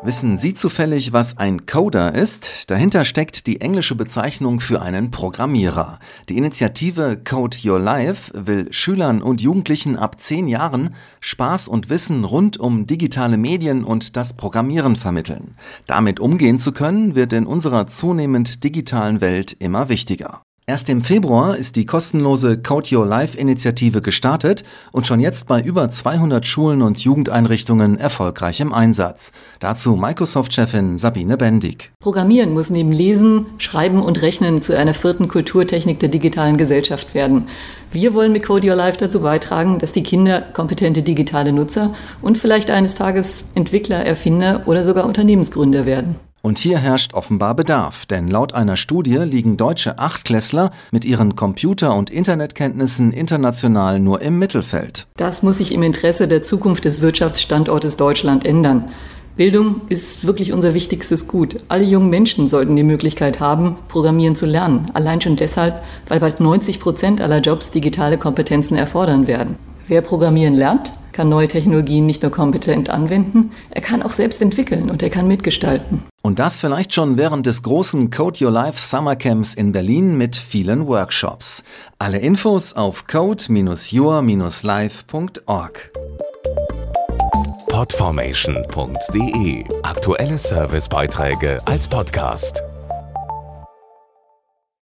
Wissen Sie zufällig, was ein Coder ist? Dahinter steckt die englische Bezeichnung für einen Programmierer. Die Initiative Code Your Life will Schülern und Jugendlichen ab zehn Jahren Spaß und Wissen rund um digitale Medien und das Programmieren vermitteln. Damit umgehen zu können, wird in unserer zunehmend digitalen Welt immer wichtiger. Erst im Februar ist die kostenlose Code Your Life Initiative gestartet und schon jetzt bei über 200 Schulen und Jugendeinrichtungen erfolgreich im Einsatz. Dazu Microsoft-Chefin Sabine Bendig. Programmieren muss neben Lesen, Schreiben und Rechnen zu einer vierten Kulturtechnik der digitalen Gesellschaft werden. Wir wollen mit Code Your Life dazu beitragen, dass die Kinder kompetente digitale Nutzer und vielleicht eines Tages Entwickler, Erfinder oder sogar Unternehmensgründer werden. Und hier herrscht offenbar Bedarf, denn laut einer Studie liegen deutsche Achtklässler mit ihren Computer- und Internetkenntnissen international nur im Mittelfeld. Das muss sich im Interesse der Zukunft des Wirtschaftsstandortes Deutschland ändern. Bildung ist wirklich unser wichtigstes Gut. Alle jungen Menschen sollten die Möglichkeit haben, Programmieren zu lernen. Allein schon deshalb, weil bald 90 Prozent aller Jobs digitale Kompetenzen erfordern werden. Wer Programmieren lernt, kann neue Technologien nicht nur kompetent anwenden, er kann auch selbst entwickeln und er kann mitgestalten. Und das vielleicht schon während des großen Code Your Life Summer Camps in Berlin mit vielen Workshops. Alle Infos auf code-your-life.org. Podformation.de Aktuelle Servicebeiträge als Podcast.